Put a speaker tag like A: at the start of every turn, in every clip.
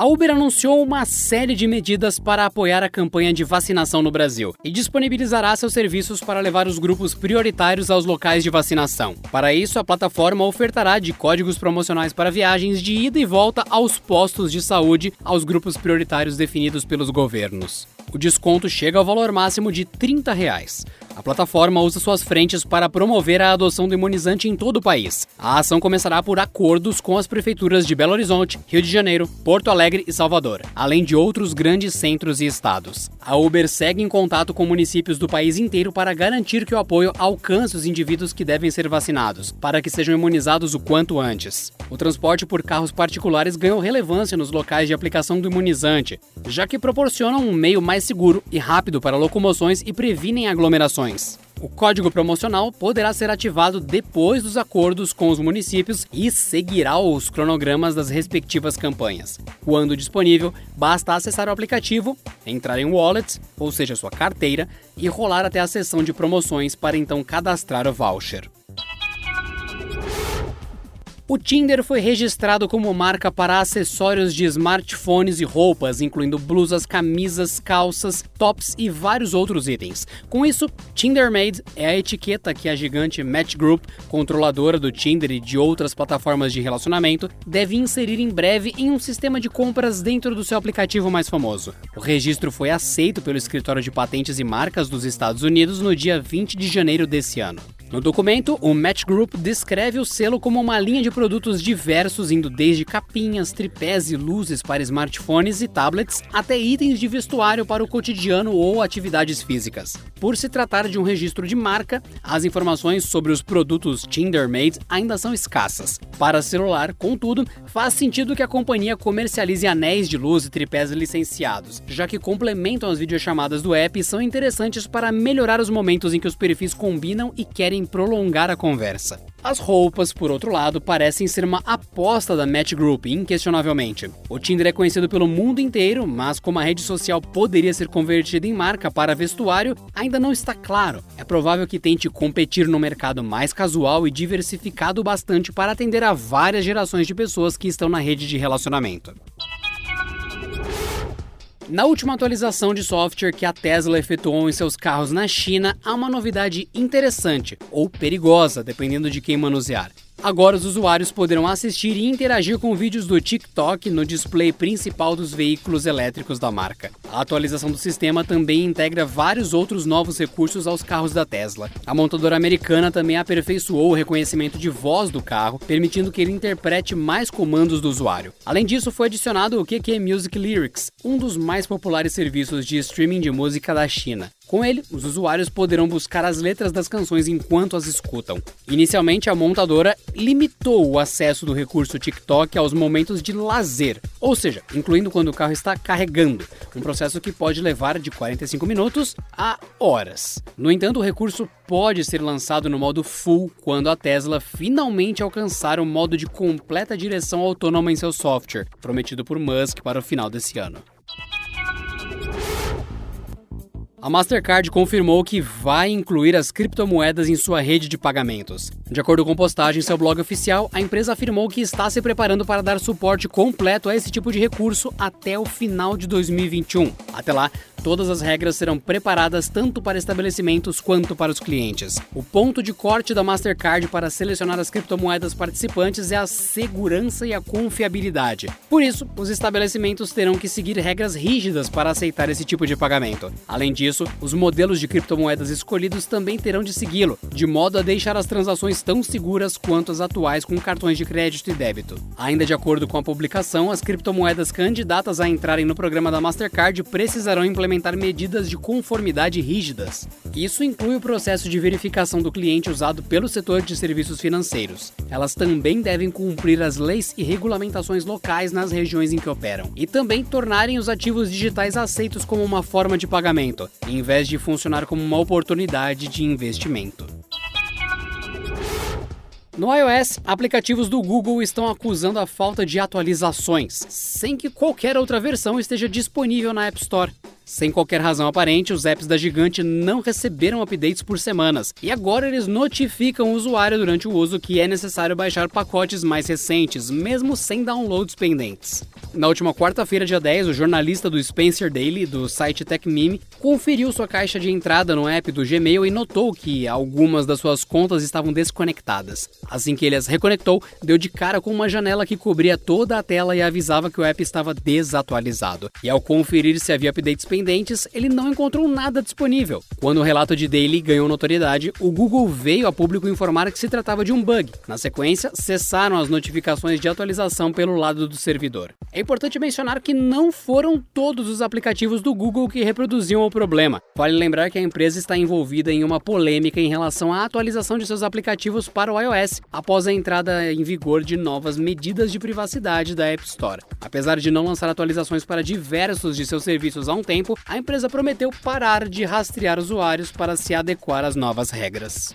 A: A Uber anunciou uma série de medidas para apoiar a campanha de vacinação no Brasil e disponibilizará seus serviços para levar os grupos prioritários aos locais de vacinação. Para isso, a plataforma ofertará de códigos promocionais para viagens de ida e volta aos postos de saúde aos grupos prioritários definidos pelos governos. O desconto chega ao valor máximo de 30 reais. A plataforma usa suas frentes para promover a adoção do imunizante em todo o país. A ação começará por acordos com as prefeituras de Belo Horizonte, Rio de Janeiro, Porto Alegre e Salvador, além de outros grandes centros e estados. A Uber segue em contato com municípios do país inteiro para garantir que o apoio alcance os indivíduos que devem ser vacinados, para que sejam imunizados o quanto antes. O transporte por carros particulares ganhou relevância nos locais de aplicação do imunizante, já que proporcionam um meio mais seguro e rápido para locomoções e previnem aglomerações. O código promocional poderá ser ativado depois dos acordos com os municípios e seguirá os cronogramas das respectivas campanhas. Quando disponível, basta acessar o aplicativo, entrar em Wallet, ou seja, sua carteira, e rolar até a seção de promoções para então cadastrar o voucher. O Tinder foi registrado como marca para acessórios de smartphones e roupas, incluindo blusas, camisas, calças, tops e vários outros itens. Com isso, TinderMade é a etiqueta que a gigante Match Group, controladora do Tinder e de outras plataformas de relacionamento, deve inserir em breve em um sistema de compras dentro do seu aplicativo mais famoso. O registro foi aceito pelo Escritório de Patentes e Marcas dos Estados Unidos no dia 20 de janeiro desse ano. No documento, o Match Group descreve o selo como uma linha de produtos diversos, indo desde capinhas, tripés e luzes para smartphones e tablets, até itens de vestuário para o cotidiano ou atividades físicas. Por se tratar de um registro de marca, as informações sobre os produtos TinderMade ainda são escassas. Para celular, contudo, faz sentido que a companhia comercialize anéis de luz e tripés licenciados, já que complementam as videochamadas do app e são interessantes para melhorar os momentos em que os perfis combinam e querem prolongar a conversa. As roupas, por outro lado, parecem ser uma aposta da Match Group, inquestionavelmente. O Tinder é conhecido pelo mundo inteiro, mas como a rede social poderia ser convertida em marca para vestuário, ainda não está claro. É provável que tente competir no mercado mais casual e diversificado bastante para atender a várias gerações de pessoas que estão na rede de relacionamento. Na última atualização de software que a Tesla efetuou em seus carros na China, há uma novidade interessante, ou perigosa, dependendo de quem manusear. Agora os usuários poderão assistir e interagir com vídeos do TikTok no display principal dos veículos elétricos da marca. A atualização do sistema também integra vários outros novos recursos aos carros da Tesla. A montadora americana também aperfeiçoou o reconhecimento de voz do carro, permitindo que ele interprete mais comandos do usuário. Além disso, foi adicionado o QQ Music Lyrics, um dos mais populares serviços de streaming de música da China. Com ele, os usuários poderão buscar as letras das canções enquanto as escutam. Inicialmente, a montadora limitou o acesso do recurso TikTok aos momentos de lazer, ou seja, incluindo quando o carro está carregando, um processo que pode levar de 45 minutos a horas. No entanto, o recurso pode ser lançado no modo full quando a Tesla finalmente alcançar o modo de completa direção autônoma em seu software, prometido por Musk para o final desse ano. A Mastercard confirmou que vai incluir as criptomoedas em sua rede de pagamentos. De acordo com postagem em seu blog oficial, a empresa afirmou que está se preparando para dar suporte completo a esse tipo de recurso até o final de 2021. Até lá, Todas as regras serão preparadas tanto para estabelecimentos quanto para os clientes. O ponto de corte da Mastercard para selecionar as criptomoedas participantes é a segurança e a confiabilidade. Por isso, os estabelecimentos terão que seguir regras rígidas para aceitar esse tipo de pagamento. Além disso, os modelos de criptomoedas escolhidos também terão de segui-lo, de modo a deixar as transações tão seguras quanto as atuais com cartões de crédito e débito. Ainda de acordo com a publicação, as criptomoedas candidatas a entrarem no programa da Mastercard precisarão implementar implementar medidas de conformidade rígidas. Isso inclui o processo de verificação do cliente usado pelo setor de serviços financeiros. Elas também devem cumprir as leis e regulamentações locais nas regiões em que operam e também tornarem os ativos digitais aceitos como uma forma de pagamento, em vez de funcionar como uma oportunidade de investimento. No iOS, aplicativos do Google estão acusando a falta de atualizações, sem que qualquer outra versão esteja disponível na App Store. Sem qualquer razão aparente, os apps da gigante não receberam updates por semanas, e agora eles notificam o usuário durante o uso que é necessário baixar pacotes mais recentes, mesmo sem downloads pendentes. Na última quarta-feira, dia 10, o jornalista do Spencer Daily, do site TechMeme, conferiu sua caixa de entrada no app do Gmail e notou que algumas das suas contas estavam desconectadas. Assim que ele as reconectou, deu de cara com uma janela que cobria toda a tela e avisava que o app estava desatualizado. E ao conferir se havia updates pendentes, ele não encontrou nada disponível. Quando o relato de Daily ganhou notoriedade, o Google veio a público informar que se tratava de um bug. Na sequência, cessaram as notificações de atualização pelo lado do servidor. É importante mencionar que não foram todos os aplicativos do Google que reproduziam o problema. Vale lembrar que a empresa está envolvida em uma polêmica em relação à atualização de seus aplicativos para o iOS, após a entrada em vigor de novas medidas de privacidade da App Store. Apesar de não lançar atualizações para diversos de seus serviços há um tempo, a empresa prometeu parar de rastrear usuários para se adequar às novas regras.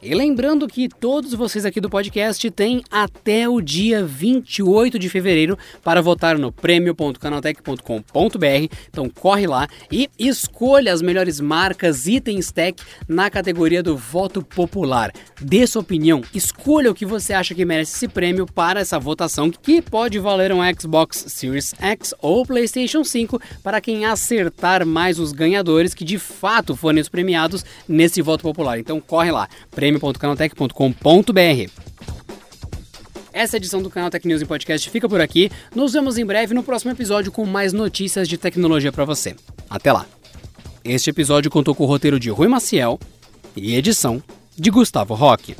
A: E lembrando que todos vocês aqui do podcast têm até o dia 28 de fevereiro para votar no prêmio.canaltech.com.br. Então corre lá e escolha as melhores marcas, itens tech na categoria do voto popular. Dê sua opinião, escolha o que você acha que merece esse prêmio para essa votação, que pode valer um Xbox Series X ou PlayStation 5 para quem acertar mais os ganhadores que de fato forem os premiados nesse voto popular. Então corre lá, prêmio prêmio.canaltech.com.br. Essa edição do canal Tech News em Podcast fica por aqui. Nos vemos em breve no próximo episódio com mais notícias de tecnologia para você. Até lá. Este episódio contou com o roteiro de Rui Maciel e edição de Gustavo Roque.